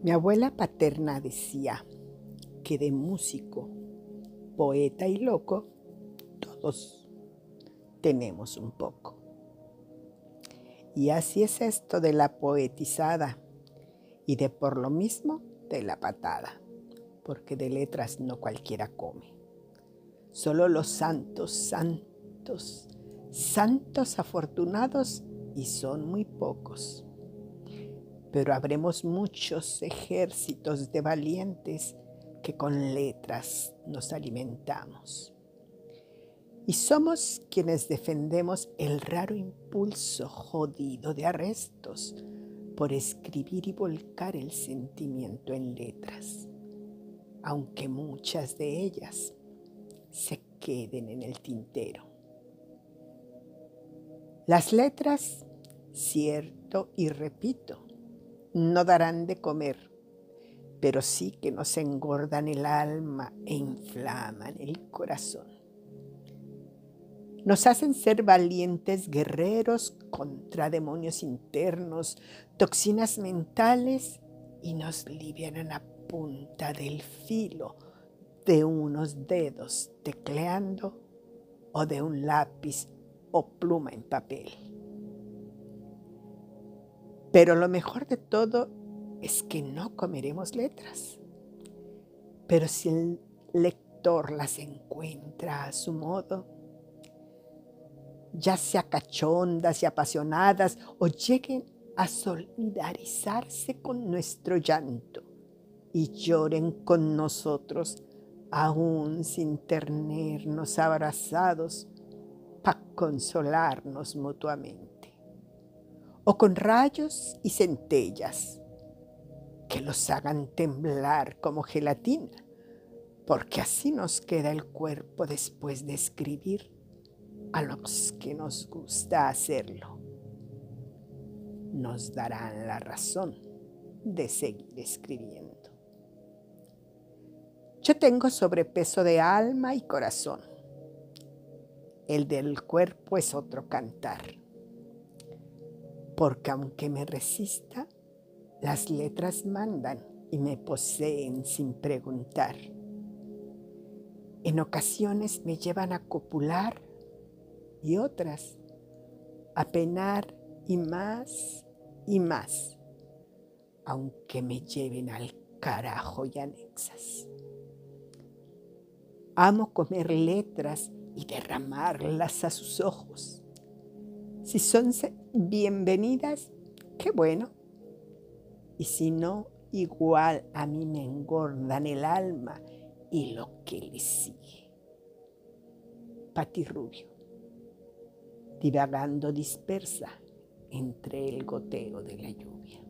Mi abuela paterna decía que de músico, poeta y loco, todos tenemos un poco. Y así es esto de la poetizada y de por lo mismo de la patada, porque de letras no cualquiera come. Solo los santos, santos, santos afortunados y son muy pocos pero habremos muchos ejércitos de valientes que con letras nos alimentamos. Y somos quienes defendemos el raro impulso jodido de arrestos por escribir y volcar el sentimiento en letras, aunque muchas de ellas se queden en el tintero. Las letras, cierto y repito, no darán de comer, pero sí que nos engordan el alma e inflaman el corazón. Nos hacen ser valientes guerreros contra demonios internos, toxinas mentales y nos livianan a punta del filo de unos dedos tecleando o de un lápiz o pluma en papel. Pero lo mejor de todo es que no comeremos letras. Pero si el lector las encuentra a su modo, ya sea cachondas y apasionadas o lleguen a solidarizarse con nuestro llanto y lloren con nosotros aún sin tenernos abrazados para consolarnos mutuamente o con rayos y centellas que los hagan temblar como gelatina, porque así nos queda el cuerpo después de escribir a los que nos gusta hacerlo. Nos darán la razón de seguir escribiendo. Yo tengo sobrepeso de alma y corazón. El del cuerpo es otro cantar porque aunque me resista, las letras mandan y me poseen sin preguntar. En ocasiones me llevan a copular y otras a penar y más y más, aunque me lleven al carajo y anexas. Amo comer letras y derramarlas a sus ojos si son bienvenidas, qué bueno. Y si no, igual a mí me engordan el alma y lo que le sigue. Pati Rubio, divagando dispersa entre el goteo de la lluvia.